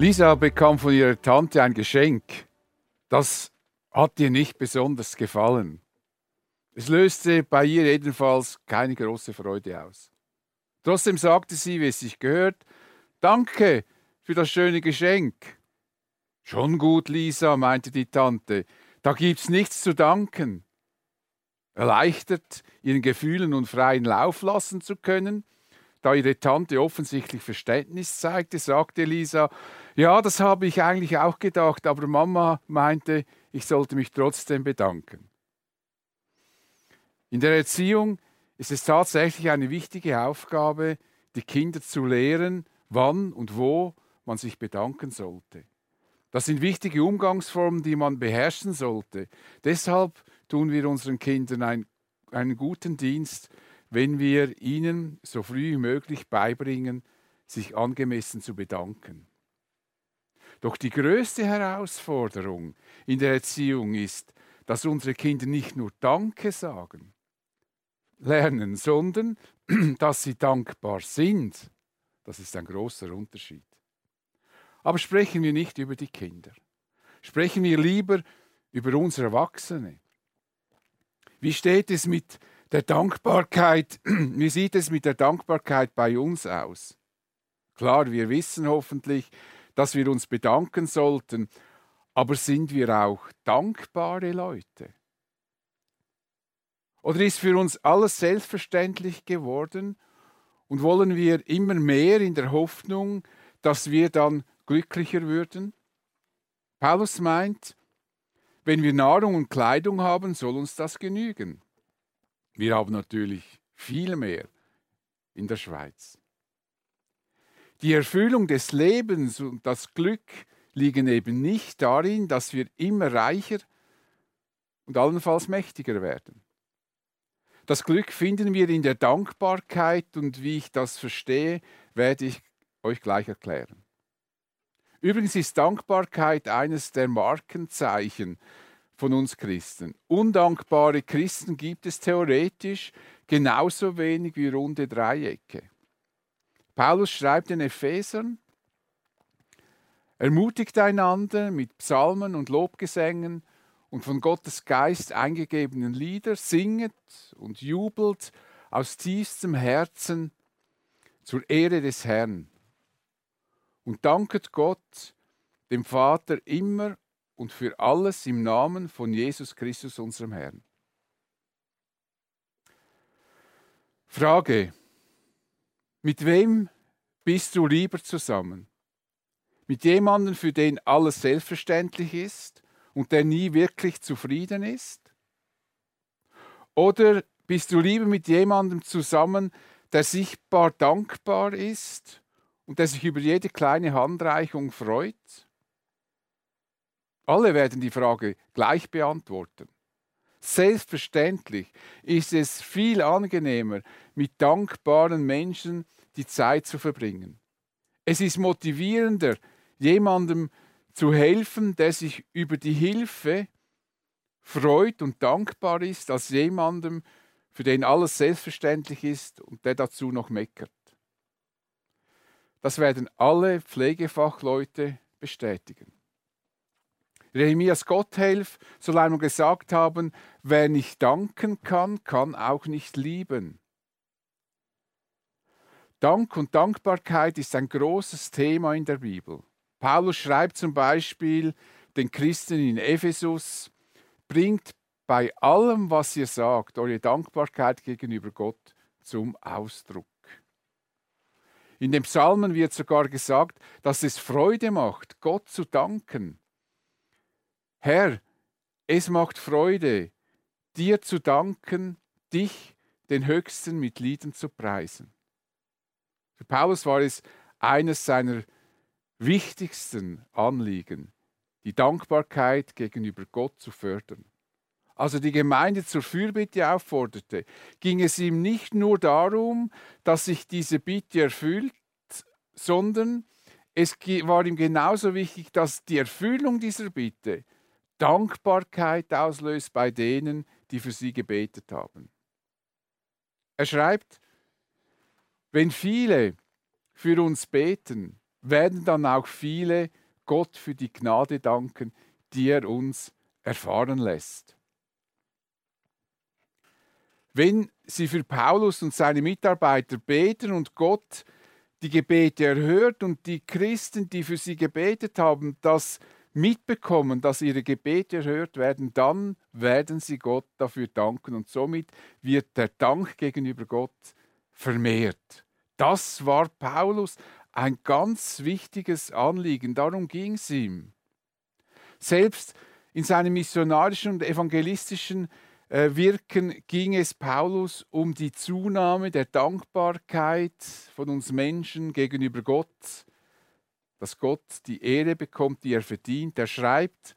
Lisa bekam von ihrer Tante ein Geschenk. Das hat ihr nicht besonders gefallen. Es löste bei ihr jedenfalls keine große Freude aus. Trotzdem sagte sie, wie es sich gehört, Danke für das schöne Geschenk. Schon gut, Lisa, meinte die Tante, da gibt's nichts zu danken. Erleichtert, ihren Gefühlen und freien Lauf lassen zu können, da ihre Tante offensichtlich Verständnis zeigte, sagte Lisa, ja, das habe ich eigentlich auch gedacht, aber Mama meinte, ich sollte mich trotzdem bedanken. In der Erziehung ist es tatsächlich eine wichtige Aufgabe, die Kinder zu lehren, wann und wo man sich bedanken sollte. Das sind wichtige Umgangsformen, die man beherrschen sollte. Deshalb tun wir unseren Kindern ein, einen guten Dienst, wenn wir ihnen so früh wie möglich beibringen, sich angemessen zu bedanken. Doch die größte Herausforderung in der Erziehung ist, dass unsere Kinder nicht nur Danke sagen, lernen, sondern dass sie dankbar sind. Das ist ein großer Unterschied. Aber sprechen wir nicht über die Kinder. Sprechen wir lieber über unsere Erwachsene. Wie steht es mit der Dankbarkeit? Wie sieht es mit der Dankbarkeit bei uns aus? Klar, wir wissen hoffentlich, dass wir uns bedanken sollten, aber sind wir auch dankbare Leute? Oder ist für uns alles selbstverständlich geworden und wollen wir immer mehr in der Hoffnung, dass wir dann glücklicher würden? Paulus meint, wenn wir Nahrung und Kleidung haben, soll uns das genügen. Wir haben natürlich viel mehr in der Schweiz. Die Erfüllung des Lebens und das Glück liegen eben nicht darin, dass wir immer reicher und allenfalls mächtiger werden. Das Glück finden wir in der Dankbarkeit und wie ich das verstehe, werde ich euch gleich erklären. Übrigens ist Dankbarkeit eines der Markenzeichen von uns Christen. Undankbare Christen gibt es theoretisch genauso wenig wie runde Dreiecke. Paulus schreibt den Ephesern, ermutigt einander mit Psalmen und Lobgesängen und von Gottes Geist eingegebenen Lieder, singet und jubelt aus tiefstem Herzen zur Ehre des Herrn. Und danket Gott, dem Vater, immer und für alles im Namen von Jesus Christus, unserem Herrn. Frage, mit wem bist du lieber zusammen? Mit jemandem, für den alles selbstverständlich ist und der nie wirklich zufrieden ist? Oder bist du lieber mit jemandem zusammen, der sichtbar dankbar ist und der sich über jede kleine Handreichung freut? Alle werden die Frage gleich beantworten. Selbstverständlich ist es viel angenehmer, mit dankbaren Menschen die Zeit zu verbringen. Es ist motivierender, jemandem zu helfen, der sich über die Hilfe freut und dankbar ist, als jemandem, für den alles selbstverständlich ist und der dazu noch meckert. Das werden alle Pflegefachleute bestätigen. Jeremias Gotthelf soll einmal gesagt haben, wer nicht danken kann, kann auch nicht lieben. Dank und Dankbarkeit ist ein großes Thema in der Bibel. Paulus schreibt zum Beispiel den Christen in Ephesus, bringt bei allem, was ihr sagt, eure Dankbarkeit gegenüber Gott zum Ausdruck. In den Psalmen wird sogar gesagt, dass es Freude macht, Gott zu danken. Herr, es macht Freude, dir zu danken, dich, den Höchsten, mit Lieden zu preisen. Für Paulus war es eines seiner wichtigsten Anliegen, die Dankbarkeit gegenüber Gott zu fördern. Als er die Gemeinde zur Fürbitte aufforderte, ging es ihm nicht nur darum, dass sich diese Bitte erfüllt, sondern es war ihm genauso wichtig, dass die Erfüllung dieser Bitte Dankbarkeit auslöst bei denen, die für sie gebetet haben. Er schreibt, wenn viele für uns beten, werden dann auch viele Gott für die Gnade danken, die er uns erfahren lässt. Wenn sie für Paulus und seine Mitarbeiter beten und Gott die Gebete erhört und die Christen, die für sie gebetet haben, das mitbekommen, dass ihre Gebete erhört werden, dann werden sie Gott dafür danken und somit wird der Dank gegenüber Gott vermehrt. Das war Paulus ein ganz wichtiges Anliegen, darum ging es ihm. Selbst in seinem missionarischen und evangelistischen äh, Wirken ging es Paulus um die Zunahme der Dankbarkeit von uns Menschen gegenüber Gott, dass Gott die Ehre bekommt, die er verdient. Er schreibt,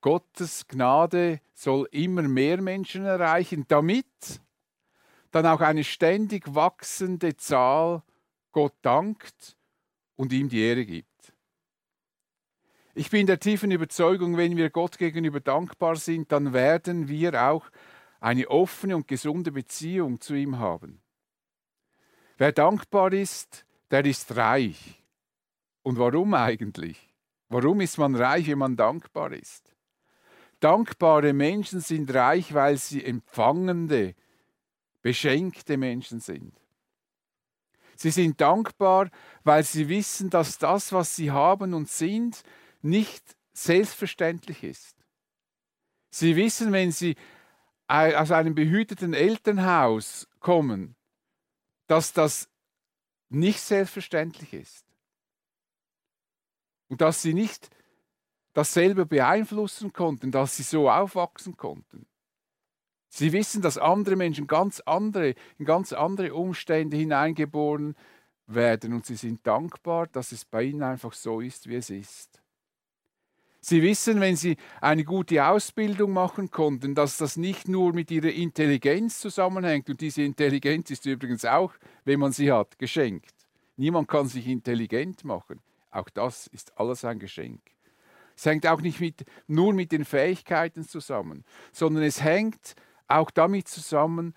Gottes Gnade soll immer mehr Menschen erreichen, damit dann auch eine ständig wachsende Zahl Gott dankt und ihm die Ehre gibt. Ich bin der tiefen Überzeugung, wenn wir Gott gegenüber dankbar sind, dann werden wir auch eine offene und gesunde Beziehung zu ihm haben. Wer dankbar ist, der ist reich. Und warum eigentlich? Warum ist man reich, wenn man dankbar ist? Dankbare Menschen sind reich, weil sie empfangende, beschenkte Menschen sind. Sie sind dankbar, weil sie wissen, dass das, was sie haben und sind, nicht selbstverständlich ist. Sie wissen, wenn sie aus einem behüteten Elternhaus kommen, dass das nicht selbstverständlich ist. Und dass sie nicht dasselbe beeinflussen konnten, dass sie so aufwachsen konnten. Sie wissen, dass andere Menschen ganz andere, in ganz andere Umstände hineingeboren werden und sie sind dankbar, dass es bei ihnen einfach so ist, wie es ist. Sie wissen, wenn Sie eine gute Ausbildung machen konnten, dass das nicht nur mit Ihrer Intelligenz zusammenhängt. Und diese Intelligenz ist übrigens auch, wenn man sie hat, geschenkt. Niemand kann sich intelligent machen. Auch das ist alles ein Geschenk. Es hängt auch nicht mit, nur mit den Fähigkeiten zusammen, sondern es hängt auch damit zusammen,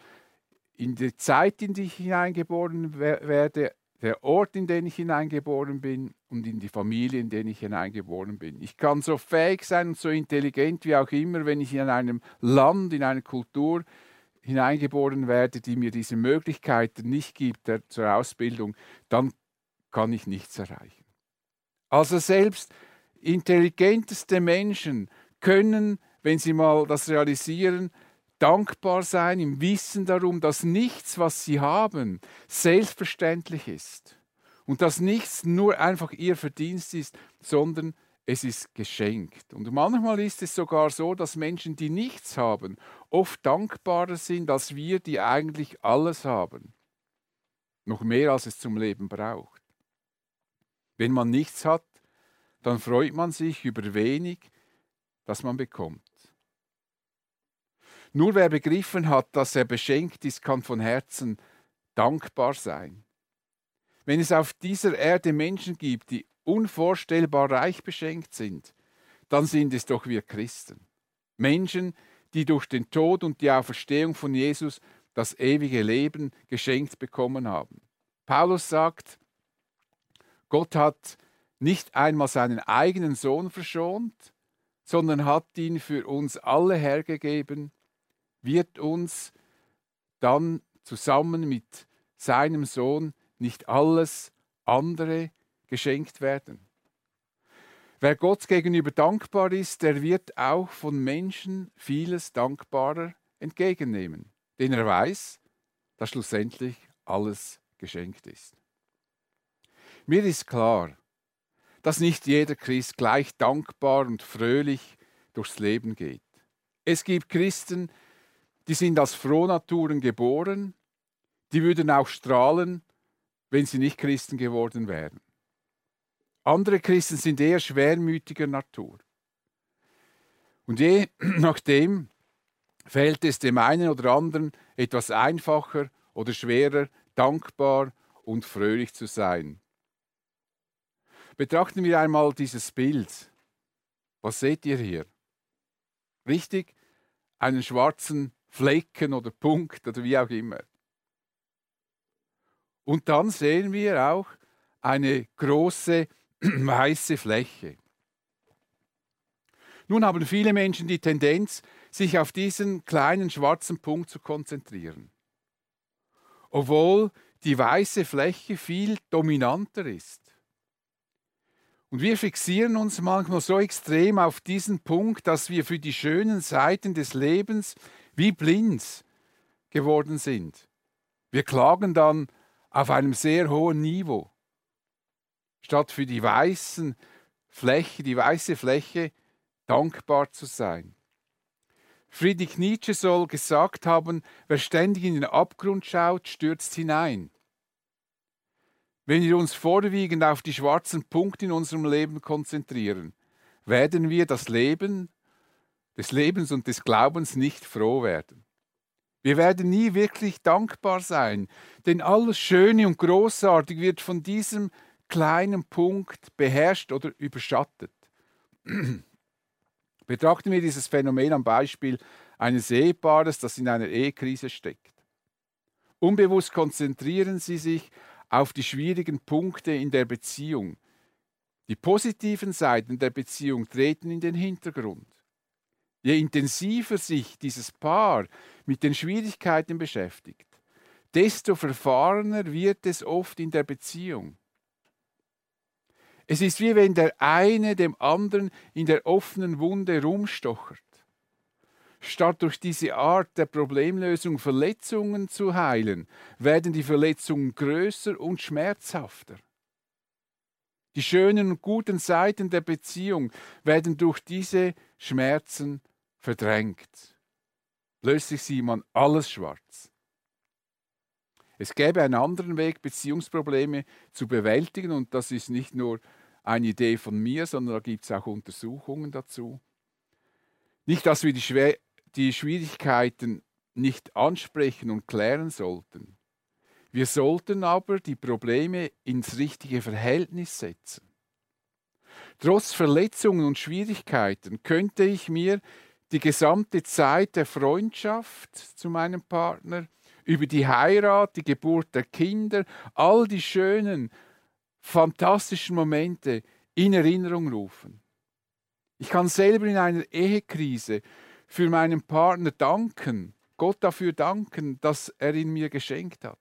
in die Zeit, in die ich hineingeboren werde, der Ort, in den ich hineingeboren bin und in die Familie, in der ich hineingeboren bin. Ich kann so fähig sein und so intelligent wie auch immer, wenn ich in einem Land, in einer Kultur hineingeboren werde, die mir diese Möglichkeiten nicht gibt der, zur Ausbildung, dann kann ich nichts erreichen. Also selbst intelligenteste Menschen können, wenn sie mal das realisieren, dankbar sein im Wissen darum, dass nichts, was sie haben, selbstverständlich ist. Und dass nichts nur einfach ihr Verdienst ist, sondern es ist geschenkt. Und manchmal ist es sogar so, dass Menschen, die nichts haben, oft dankbarer sind als wir, die eigentlich alles haben. Noch mehr, als es zum Leben braucht. Wenn man nichts hat, dann freut man sich über wenig, das man bekommt. Nur wer begriffen hat, dass er beschenkt ist, kann von Herzen dankbar sein. Wenn es auf dieser Erde Menschen gibt, die unvorstellbar reich beschenkt sind, dann sind es doch wir Christen. Menschen, die durch den Tod und die Auferstehung von Jesus das ewige Leben geschenkt bekommen haben. Paulus sagt, Gott hat nicht einmal seinen eigenen Sohn verschont, sondern hat ihn für uns alle hergegeben, wird uns dann zusammen mit seinem Sohn nicht alles andere geschenkt werden. Wer Gott gegenüber dankbar ist, der wird auch von Menschen vieles dankbarer entgegennehmen, denn er weiß, dass schlussendlich alles geschenkt ist. Mir ist klar, dass nicht jeder Christ gleich dankbar und fröhlich durchs Leben geht. Es gibt Christen, die sind als Frohnaturen geboren, die würden auch strahlen, wenn sie nicht Christen geworden wären. Andere Christen sind eher schwermütiger Natur. Und je nachdem fällt es dem einen oder anderen etwas einfacher oder schwerer, dankbar und fröhlich zu sein. Betrachten wir einmal dieses Bild. Was seht ihr hier? Richtig? Einen schwarzen Flecken oder Punkt oder wie auch immer. Und dann sehen wir auch eine große weiße Fläche. Nun haben viele Menschen die Tendenz, sich auf diesen kleinen schwarzen Punkt zu konzentrieren. Obwohl die weiße Fläche viel dominanter ist. Und wir fixieren uns manchmal so extrem auf diesen Punkt, dass wir für die schönen Seiten des Lebens wie blind geworden sind. Wir klagen dann auf einem sehr hohen Niveau. Statt für die weißen Fläche, die weiße Fläche dankbar zu sein. Friedrich Nietzsche soll gesagt haben, wer ständig in den Abgrund schaut, stürzt hinein. Wenn wir uns vorwiegend auf die schwarzen Punkte in unserem Leben konzentrieren, werden wir das Leben des Lebens und des Glaubens nicht froh werden. Wir werden nie wirklich dankbar sein, denn alles Schöne und Großartige wird von diesem kleinen Punkt beherrscht oder überschattet. Betrachten wir dieses Phänomen am Beispiel eines Ehepaares, das in einer Ehekrise steckt. Unbewusst konzentrieren sie sich auf die schwierigen Punkte in der Beziehung. Die positiven Seiten der Beziehung treten in den Hintergrund. Je intensiver sich dieses Paar mit den Schwierigkeiten beschäftigt, desto verfahrener wird es oft in der Beziehung. Es ist wie wenn der eine dem anderen in der offenen Wunde rumstochert. Statt durch diese Art der Problemlösung Verletzungen zu heilen, werden die Verletzungen größer und schmerzhafter. Die schönen und guten Seiten der Beziehung werden durch diese Schmerzen verdrängt. Plötzlich sieht man alles schwarz. Es gäbe einen anderen Weg, Beziehungsprobleme zu bewältigen und das ist nicht nur eine Idee von mir, sondern da gibt es auch Untersuchungen dazu. Nicht, dass wir die, die Schwierigkeiten nicht ansprechen und klären sollten. Wir sollten aber die Probleme ins richtige Verhältnis setzen. Trotz Verletzungen und Schwierigkeiten könnte ich mir die gesamte Zeit der Freundschaft zu meinem Partner über die Heirat, die Geburt der Kinder, all die schönen, fantastischen Momente in Erinnerung rufen. Ich kann selber in einer Ehekrise für meinen Partner danken, Gott dafür danken, dass er ihn mir geschenkt hat.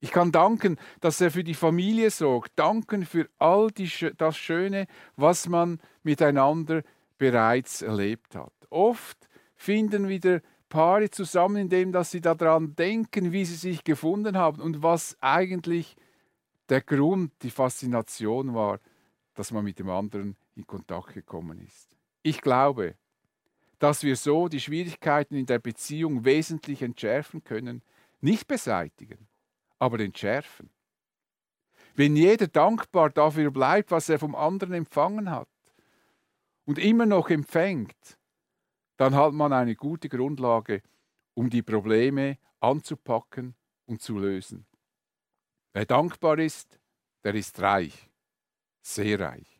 Ich kann danken, dass er für die Familie sorgt, danken für all die, das Schöne, was man miteinander bereits erlebt hat. Oft finden wieder Paare zusammen, indem dass sie daran denken, wie sie sich gefunden haben und was eigentlich der Grund, die Faszination war, dass man mit dem anderen in Kontakt gekommen ist. Ich glaube, dass wir so die Schwierigkeiten in der Beziehung wesentlich entschärfen können, nicht beseitigen, aber entschärfen. Wenn jeder dankbar dafür bleibt, was er vom anderen empfangen hat und immer noch empfängt, dann hat man eine gute Grundlage, um die Probleme anzupacken und zu lösen. Wer dankbar ist, der ist reich, sehr reich.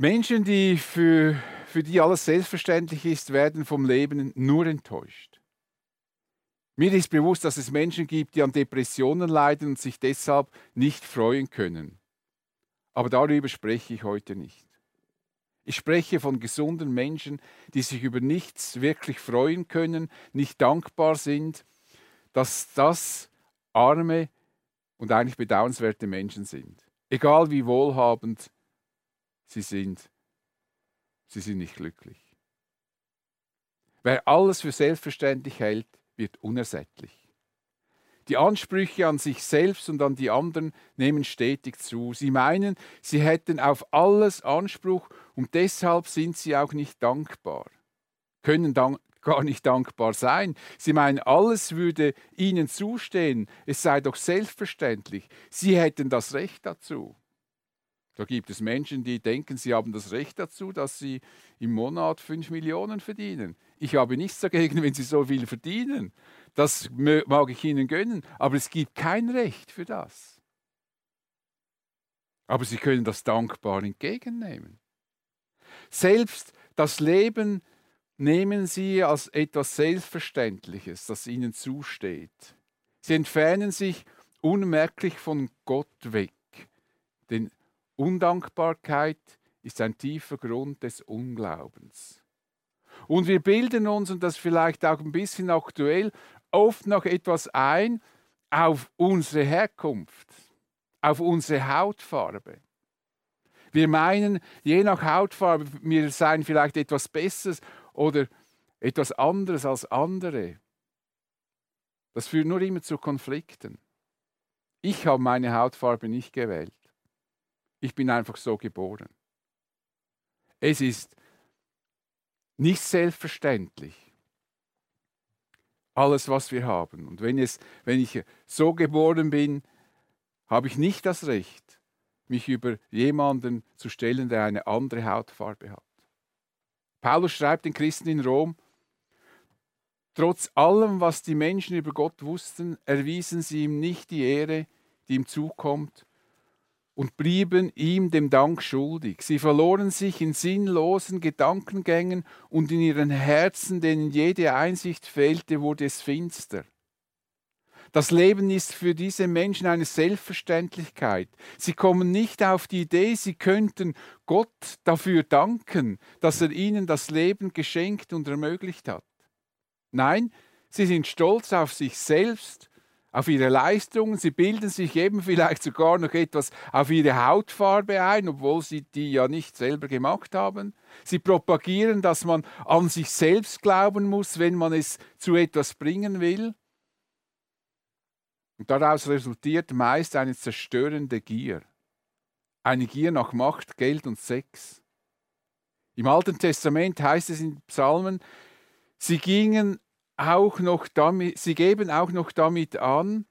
Menschen, die für, für die alles selbstverständlich ist, werden vom Leben nur enttäuscht. Mir ist bewusst, dass es Menschen gibt, die an Depressionen leiden und sich deshalb nicht freuen können. Aber darüber spreche ich heute nicht. Ich spreche von gesunden Menschen, die sich über nichts wirklich freuen können, nicht dankbar sind, dass das arme und eigentlich bedauernswerte Menschen sind. Egal wie wohlhabend sie sind, sie sind nicht glücklich. Wer alles für selbstverständlich hält, wird unersättlich. Die Ansprüche an sich selbst und an die anderen nehmen stetig zu. Sie meinen, sie hätten auf alles Anspruch und deshalb sind sie auch nicht dankbar, können dank gar nicht dankbar sein. Sie meinen, alles würde ihnen zustehen, es sei doch selbstverständlich, sie hätten das Recht dazu. Da gibt es Menschen, die denken, sie haben das Recht dazu, dass sie im Monat 5 Millionen verdienen. Ich habe nichts dagegen, wenn sie so viel verdienen. Das mag ich ihnen gönnen, aber es gibt kein Recht für das. Aber sie können das dankbar entgegennehmen. Selbst das Leben nehmen sie als etwas Selbstverständliches, das ihnen zusteht. Sie entfernen sich unmerklich von Gott weg. Denn Undankbarkeit ist ein tiefer Grund des Unglaubens. Und wir bilden uns, und das vielleicht auch ein bisschen aktuell, oft noch etwas ein auf unsere Herkunft, auf unsere Hautfarbe. Wir meinen, je nach Hautfarbe, wir seien vielleicht etwas Besseres oder etwas anderes als andere. Das führt nur immer zu Konflikten. Ich habe meine Hautfarbe nicht gewählt. Ich bin einfach so geboren. Es ist nicht selbstverständlich. Alles, was wir haben. Und wenn, es, wenn ich so geboren bin, habe ich nicht das Recht, mich über jemanden zu stellen, der eine andere Hautfarbe hat. Paulus schreibt den Christen in Rom, Trotz allem, was die Menschen über Gott wussten, erwiesen sie ihm nicht die Ehre, die ihm zukommt, und blieben ihm dem Dank schuldig. Sie verloren sich in sinnlosen Gedankengängen und in ihren Herzen, denen jede Einsicht fehlte, wurde es finster. Das Leben ist für diese Menschen eine Selbstverständlichkeit. Sie kommen nicht auf die Idee, sie könnten Gott dafür danken, dass er ihnen das Leben geschenkt und ermöglicht hat. Nein, sie sind stolz auf sich selbst, auf ihre Leistungen, sie bilden sich eben vielleicht sogar noch etwas auf ihre Hautfarbe ein, obwohl sie die ja nicht selber gemacht haben. Sie propagieren, dass man an sich selbst glauben muss, wenn man es zu etwas bringen will. Und daraus resultiert meist eine zerstörende Gier. Eine Gier nach Macht, Geld und Sex. Im Alten Testament heißt es in Psalmen, Sie gingen auch noch damit, sie geben auch noch damit an,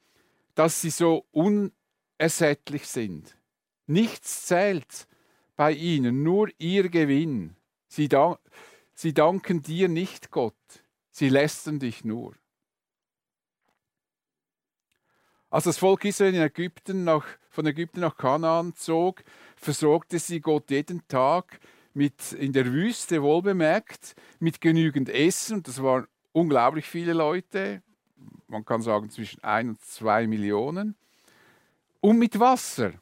dass sie so unersättlich sind. Nichts zählt bei ihnen, nur ihr Gewinn. Sie, da, sie danken dir nicht, Gott, sie lästern dich nur. Als das Volk Israel in Ägypten nach, von Ägypten nach Kanaan zog, versorgte sie Gott jeden Tag mit, in der Wüste wohlbemerkt, mit genügend Essen. Das waren unglaublich viele Leute, man kann sagen zwischen 1 und 2 Millionen, und mit Wasser.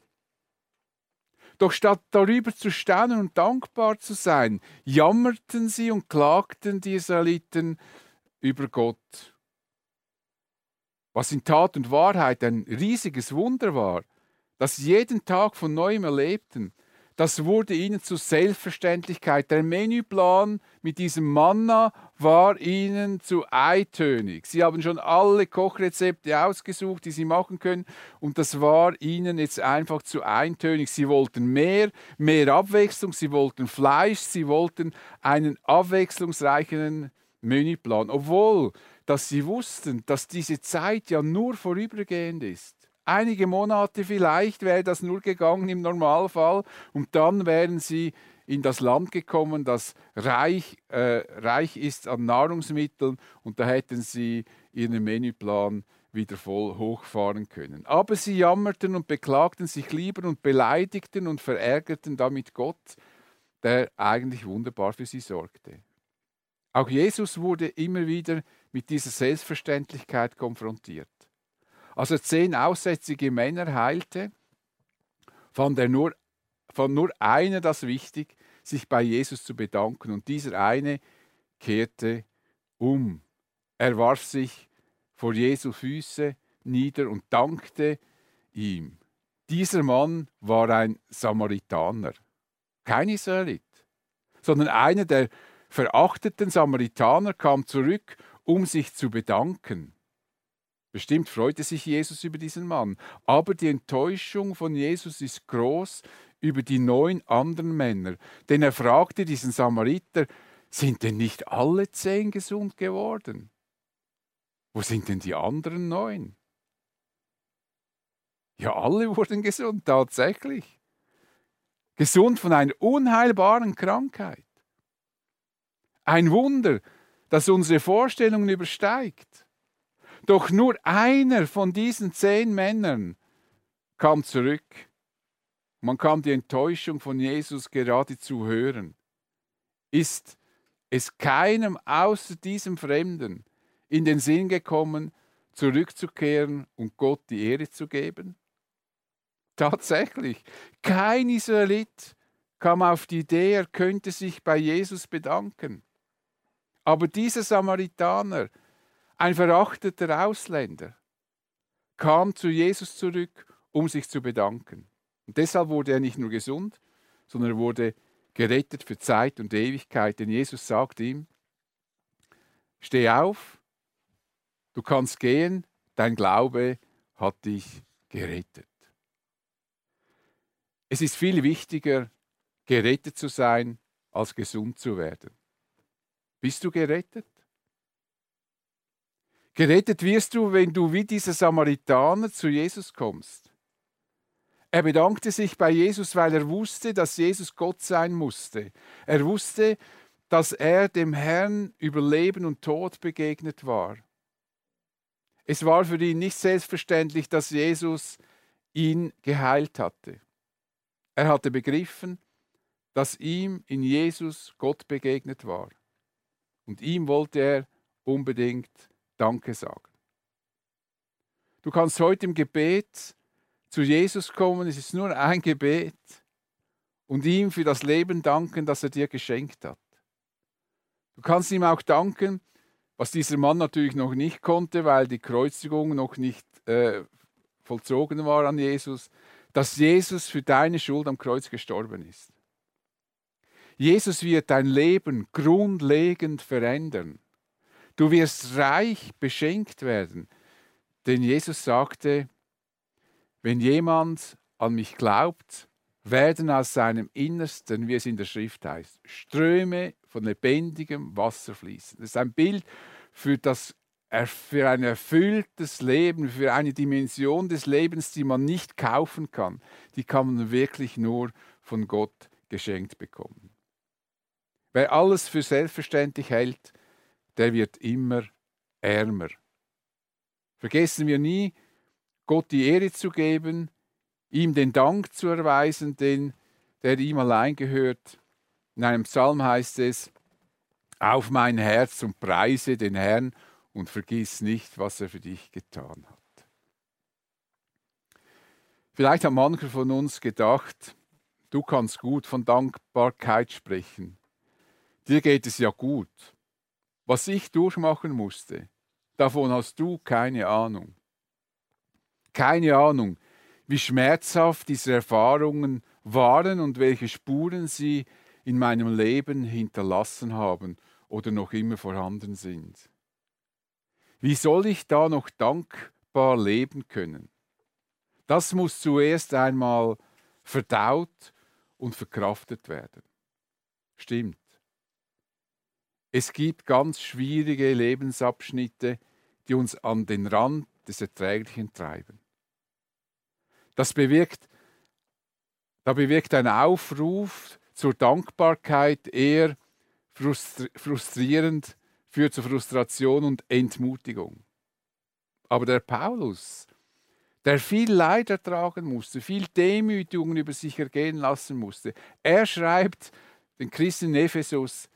Doch statt darüber zu staunen und dankbar zu sein, jammerten sie und klagten die Israeliten über Gott. Was in Tat und Wahrheit ein riesiges Wunder war, das sie jeden Tag von neuem erlebten, das wurde ihnen zur Selbstverständlichkeit. Der Menüplan mit diesem Manna war ihnen zu eintönig. Sie haben schon alle Kochrezepte ausgesucht, die sie machen können, und das war ihnen jetzt einfach zu eintönig. Sie wollten mehr, mehr Abwechslung, sie wollten Fleisch, sie wollten einen abwechslungsreichen Menüplan, obwohl dass sie wussten, dass diese Zeit ja nur vorübergehend ist einige Monate vielleicht wäre das nur gegangen im Normalfall und dann wären sie in das Land gekommen, das reich, äh, reich ist an Nahrungsmitteln und da hätten sie ihren Menüplan wieder voll hochfahren können. Aber sie jammerten und beklagten sich lieber und beleidigten und verärgerten damit Gott, der eigentlich wunderbar für sie sorgte. Auch Jesus wurde immer wieder mit dieser Selbstverständlichkeit konfrontiert. Als er zehn aussätzige Männer heilte, fand, er nur, fand nur einer das wichtig, sich bei Jesus zu bedanken. Und dieser eine kehrte um. Er warf sich vor Jesu Füße nieder und dankte ihm. Dieser Mann war ein Samaritaner, kein Israelit, sondern einer der verachteten Samaritaner kam zurück, um sich zu bedanken. Bestimmt freute sich Jesus über diesen Mann, aber die Enttäuschung von Jesus ist groß über die neun anderen Männer, denn er fragte diesen Samariter, sind denn nicht alle zehn gesund geworden? Wo sind denn die anderen neun? Ja, alle wurden gesund, tatsächlich. Gesund von einer unheilbaren Krankheit. Ein Wunder, das unsere Vorstellungen übersteigt. Doch nur einer von diesen zehn Männern kam zurück. Man kann die Enttäuschung von Jesus geradezu hören. Ist es keinem außer diesem Fremden in den Sinn gekommen, zurückzukehren und Gott die Ehre zu geben? Tatsächlich, kein Israelit kam auf die Idee, er könnte sich bei Jesus bedanken. Aber dieser Samaritaner, ein verachteter Ausländer, kam zu Jesus zurück, um sich zu bedanken. Und deshalb wurde er nicht nur gesund, sondern er wurde gerettet für Zeit und Ewigkeit. Denn Jesus sagt ihm, steh auf, du kannst gehen, dein Glaube hat dich gerettet. Es ist viel wichtiger, gerettet zu sein, als gesund zu werden. Bist du gerettet? Gerettet wirst du, wenn du wie dieser Samaritaner zu Jesus kommst. Er bedankte sich bei Jesus, weil er wusste, dass Jesus Gott sein musste. Er wusste, dass er dem Herrn über Leben und Tod begegnet war. Es war für ihn nicht selbstverständlich, dass Jesus ihn geheilt hatte. Er hatte begriffen, dass ihm in Jesus Gott begegnet war. Und ihm wollte er unbedingt Danke sagen. Du kannst heute im Gebet zu Jesus kommen, es ist nur ein Gebet, und ihm für das Leben danken, das er dir geschenkt hat. Du kannst ihm auch danken, was dieser Mann natürlich noch nicht konnte, weil die Kreuzigung noch nicht äh, vollzogen war an Jesus, dass Jesus für deine Schuld am Kreuz gestorben ist. Jesus wird dein Leben grundlegend verändern. Du wirst reich beschenkt werden. Denn Jesus sagte, wenn jemand an mich glaubt, werden aus seinem Innersten, wie es in der Schrift heißt, Ströme von lebendigem Wasser fließen. Das ist ein Bild für das für ein erfülltes Leben, für eine Dimension des Lebens, die man nicht kaufen kann, die kann man wirklich nur von Gott geschenkt bekommen. Wer alles für selbstverständlich hält, der wird immer ärmer. Vergessen wir nie, Gott die Ehre zu geben, ihm den Dank zu erweisen, den, der ihm allein gehört. In einem Psalm heißt es, auf mein Herz und preise den Herrn und vergiss nicht, was er für dich getan hat. Vielleicht hat mancher von uns gedacht, du kannst gut von Dankbarkeit sprechen. Dir geht es ja gut. Was ich durchmachen musste, davon hast du keine Ahnung. Keine Ahnung, wie schmerzhaft diese Erfahrungen waren und welche Spuren sie in meinem Leben hinterlassen haben oder noch immer vorhanden sind. Wie soll ich da noch dankbar leben können? Das muss zuerst einmal verdaut und verkraftet werden. Stimmt. Es gibt ganz schwierige Lebensabschnitte, die uns an den Rand des Erträglichen treiben. Das bewirkt, da bewirkt ein Aufruf zur Dankbarkeit eher frustrierend führt zu Frustration und Entmutigung. Aber der Paulus, der viel Leid ertragen musste, viel Demütigungen über sich ergehen lassen musste, er schreibt den Christen in Ephesus,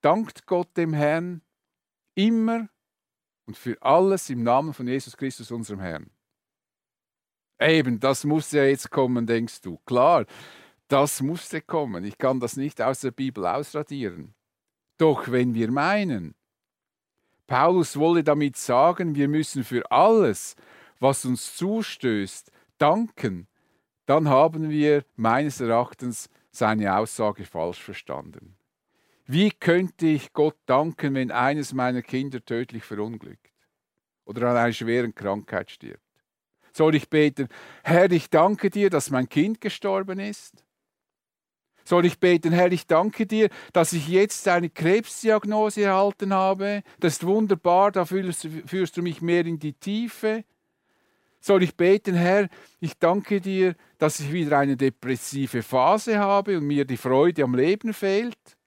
dankt Gott dem Herrn immer und für alles im Namen von Jesus Christus, unserem Herrn. Eben, das muss ja jetzt kommen, denkst du. Klar, das musste kommen. Ich kann das nicht aus der Bibel ausradieren. Doch wenn wir meinen, Paulus wolle damit sagen, wir müssen für alles, was uns zustößt, danken, dann haben wir meines Erachtens seine Aussage falsch verstanden. Wie könnte ich Gott danken, wenn eines meiner Kinder tödlich verunglückt oder an einer schweren Krankheit stirbt? Soll ich beten, Herr, ich danke dir, dass mein Kind gestorben ist? Soll ich beten, Herr, ich danke dir, dass ich jetzt eine Krebsdiagnose erhalten habe. Das ist wunderbar, da führst, führst du mich mehr in die Tiefe. Soll ich beten, Herr, ich danke dir, dass ich wieder eine depressive Phase habe und mir die Freude am Leben fehlt?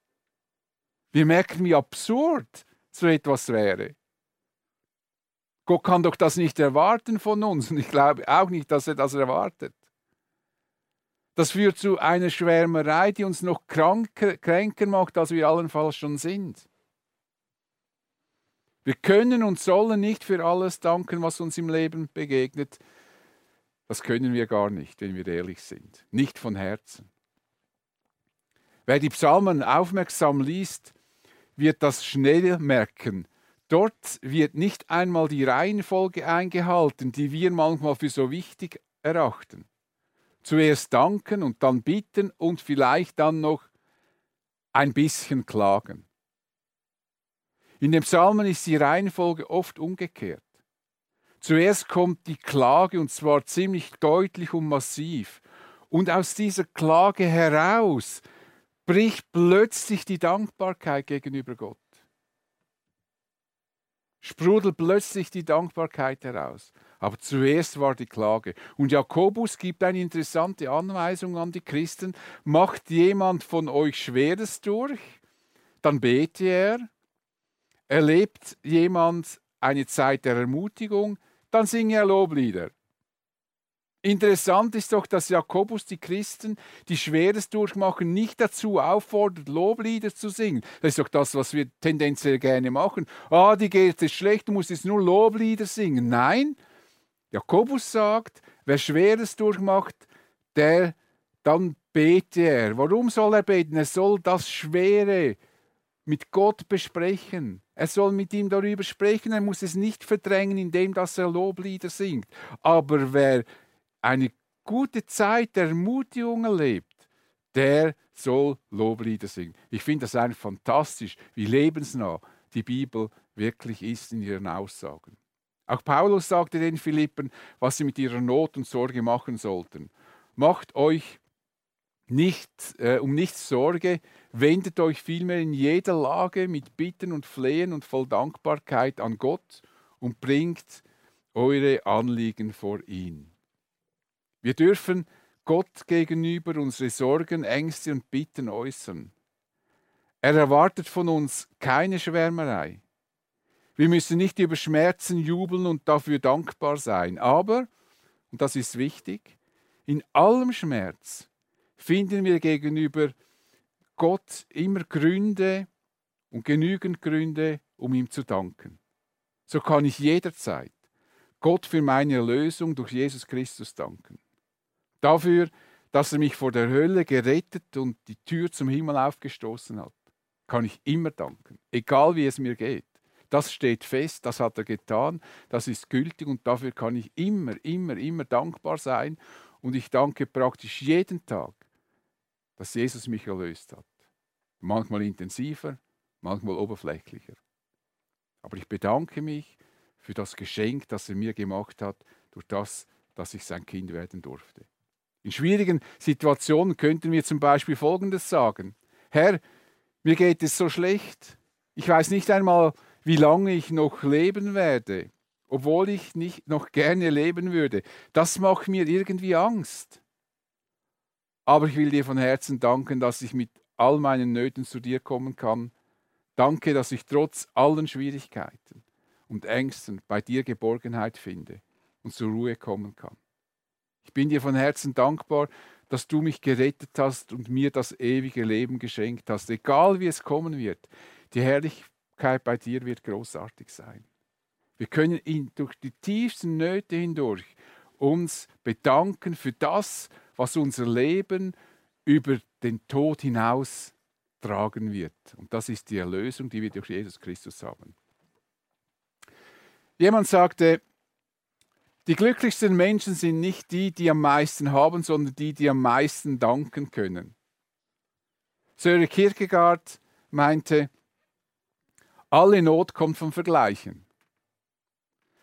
Wir merken, wie absurd so etwas wäre. Gott kann doch das nicht erwarten von uns und ich glaube auch nicht, dass er das erwartet. Das führt zu einer Schwärmerei, die uns noch kranker, kränker macht, als wir allenfalls schon sind. Wir können und sollen nicht für alles danken, was uns im Leben begegnet. Das können wir gar nicht, wenn wir ehrlich sind. Nicht von Herzen. Wer die Psalmen aufmerksam liest, wird das schnell merken. Dort wird nicht einmal die Reihenfolge eingehalten, die wir manchmal für so wichtig erachten. Zuerst danken und dann bitten und vielleicht dann noch ein bisschen klagen. In den Psalmen ist die Reihenfolge oft umgekehrt. Zuerst kommt die Klage und zwar ziemlich deutlich und massiv. Und aus dieser Klage heraus bricht plötzlich die Dankbarkeit gegenüber Gott. Sprudelt plötzlich die Dankbarkeit heraus. Aber zuerst war die Klage. Und Jakobus gibt eine interessante Anweisung an die Christen. Macht jemand von euch Schweres durch, dann bete er. Erlebt jemand eine Zeit der Ermutigung, dann singe er Loblieder. Interessant ist doch, dass Jakobus die Christen, die Schweres durchmachen, nicht dazu auffordert, Loblieder zu singen. Das ist doch das, was wir tendenziell gerne machen. Ah, die geht es schlecht, du musst jetzt nur Loblieder singen. Nein, Jakobus sagt, wer Schweres durchmacht, der dann bete er. Warum soll er beten? Er soll das Schwere mit Gott besprechen. Er soll mit ihm darüber sprechen. Er muss es nicht verdrängen, indem dass er Loblieder singt. Aber wer eine gute Zeit der Ermutigung erlebt, der soll Loblieder singen. Ich finde das einfach fantastisch, wie lebensnah die Bibel wirklich ist in ihren Aussagen. Auch Paulus sagte den Philippen, was sie mit ihrer Not und Sorge machen sollten. Macht euch nicht, äh, um nichts Sorge, wendet euch vielmehr in jeder Lage mit Bitten und Flehen und voll Dankbarkeit an Gott und bringt eure Anliegen vor ihn. Wir dürfen Gott gegenüber unsere Sorgen, Ängste und Bitten äußern. Er erwartet von uns keine Schwärmerei. Wir müssen nicht über Schmerzen jubeln und dafür dankbar sein. Aber, und das ist wichtig, in allem Schmerz finden wir gegenüber Gott immer Gründe und genügend Gründe, um ihm zu danken. So kann ich jederzeit Gott für meine Erlösung durch Jesus Christus danken. Dafür, dass er mich vor der Hölle gerettet und die Tür zum Himmel aufgestoßen hat, kann ich immer danken, egal wie es mir geht. Das steht fest, das hat er getan, das ist gültig und dafür kann ich immer, immer, immer dankbar sein. Und ich danke praktisch jeden Tag, dass Jesus mich erlöst hat. Manchmal intensiver, manchmal oberflächlicher. Aber ich bedanke mich für das Geschenk, das er mir gemacht hat, durch das, dass ich sein Kind werden durfte. In schwierigen Situationen könnten wir zum Beispiel Folgendes sagen. Herr, mir geht es so schlecht. Ich weiß nicht einmal, wie lange ich noch leben werde, obwohl ich nicht noch gerne leben würde. Das macht mir irgendwie Angst. Aber ich will dir von Herzen danken, dass ich mit all meinen Nöten zu dir kommen kann. Danke, dass ich trotz allen Schwierigkeiten und Ängsten bei dir Geborgenheit finde und zur Ruhe kommen kann. Ich bin dir von Herzen dankbar, dass du mich gerettet hast und mir das ewige Leben geschenkt hast, egal wie es kommen wird. Die Herrlichkeit bei dir wird großartig sein. Wir können ihn durch die tiefsten Nöte hindurch uns bedanken für das, was unser Leben über den Tod hinaus tragen wird. Und das ist die Erlösung, die wir durch Jesus Christus haben. Jemand sagte, die glücklichsten Menschen sind nicht die, die am meisten haben, sondern die, die am meisten danken können. Sören Kierkegaard meinte, alle Not kommt vom Vergleichen.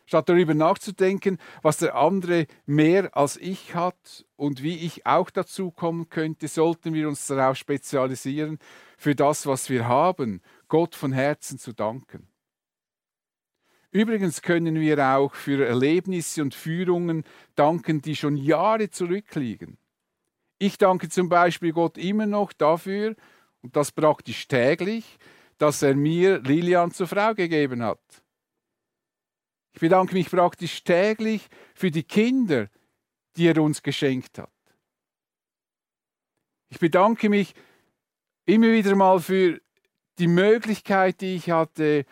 Statt darüber nachzudenken, was der andere mehr als ich hat und wie ich auch dazu kommen könnte, sollten wir uns darauf spezialisieren, für das, was wir haben, Gott von Herzen zu danken. Übrigens können wir auch für Erlebnisse und Führungen danken, die schon Jahre zurückliegen. Ich danke zum Beispiel Gott immer noch dafür, und das praktisch täglich, dass er mir Lilian zur Frau gegeben hat. Ich bedanke mich praktisch täglich für die Kinder, die er uns geschenkt hat. Ich bedanke mich immer wieder mal für die Möglichkeit, die ich hatte,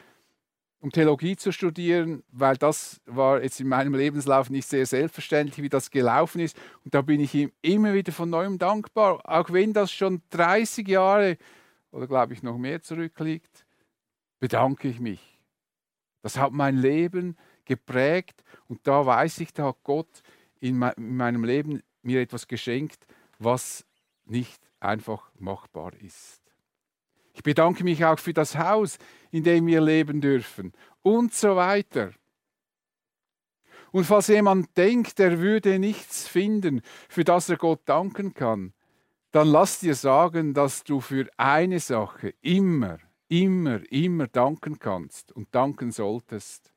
um Theologie zu studieren, weil das war jetzt in meinem Lebenslauf nicht sehr selbstverständlich, wie das gelaufen ist. Und da bin ich ihm immer wieder von neuem dankbar, auch wenn das schon 30 Jahre oder glaube ich noch mehr zurückliegt, bedanke ich mich. Das hat mein Leben geprägt und da weiß ich, da hat Gott in meinem Leben mir etwas geschenkt, was nicht einfach machbar ist. Ich bedanke mich auch für das Haus, in dem wir leben dürfen und so weiter. Und falls jemand denkt, er würde nichts finden, für das er Gott danken kann, dann lass dir sagen, dass du für eine Sache immer, immer, immer danken kannst und danken solltest.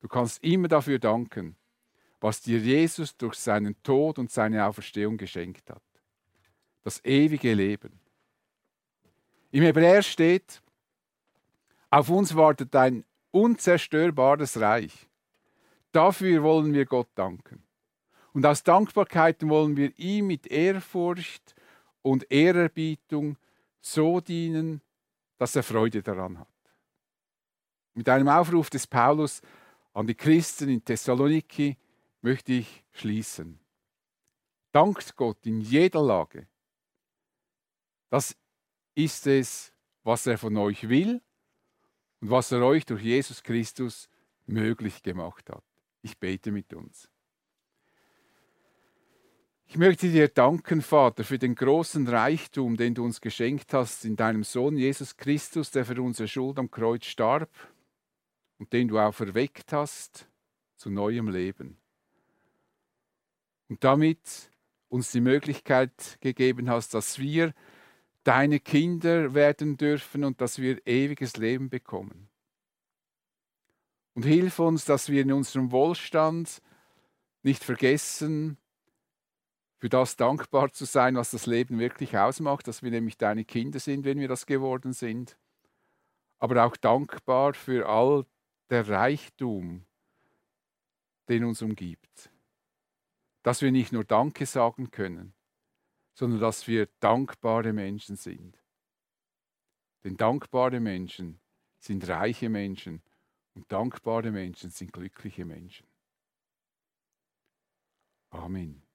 Du kannst immer dafür danken, was dir Jesus durch seinen Tod und seine Auferstehung geschenkt hat. Das ewige Leben. Im Hebräer steht, auf uns wartet ein unzerstörbares Reich. Dafür wollen wir Gott danken. Und aus Dankbarkeit wollen wir ihm mit Ehrfurcht und Ehrerbietung so dienen, dass er Freude daran hat. Mit einem Aufruf des Paulus an die Christen in Thessaloniki möchte ich schließen. Dankt Gott in jeder Lage. Das ist es, was er von euch will und was er euch durch Jesus Christus möglich gemacht hat. Ich bete mit uns. Ich möchte dir danken, Vater, für den großen Reichtum, den du uns geschenkt hast in deinem Sohn Jesus Christus, der für unsere Schuld am Kreuz starb und den du auferweckt hast zu neuem Leben. Und damit uns die Möglichkeit gegeben hast, dass wir deine Kinder werden dürfen und dass wir ewiges Leben bekommen. Und hilf uns, dass wir in unserem Wohlstand nicht vergessen, für das dankbar zu sein, was das Leben wirklich ausmacht, dass wir nämlich deine Kinder sind, wenn wir das geworden sind, aber auch dankbar für all der Reichtum, den uns umgibt. Dass wir nicht nur Danke sagen können, sondern dass wir dankbare Menschen sind. Denn dankbare Menschen sind reiche Menschen und dankbare Menschen sind glückliche Menschen. Amen.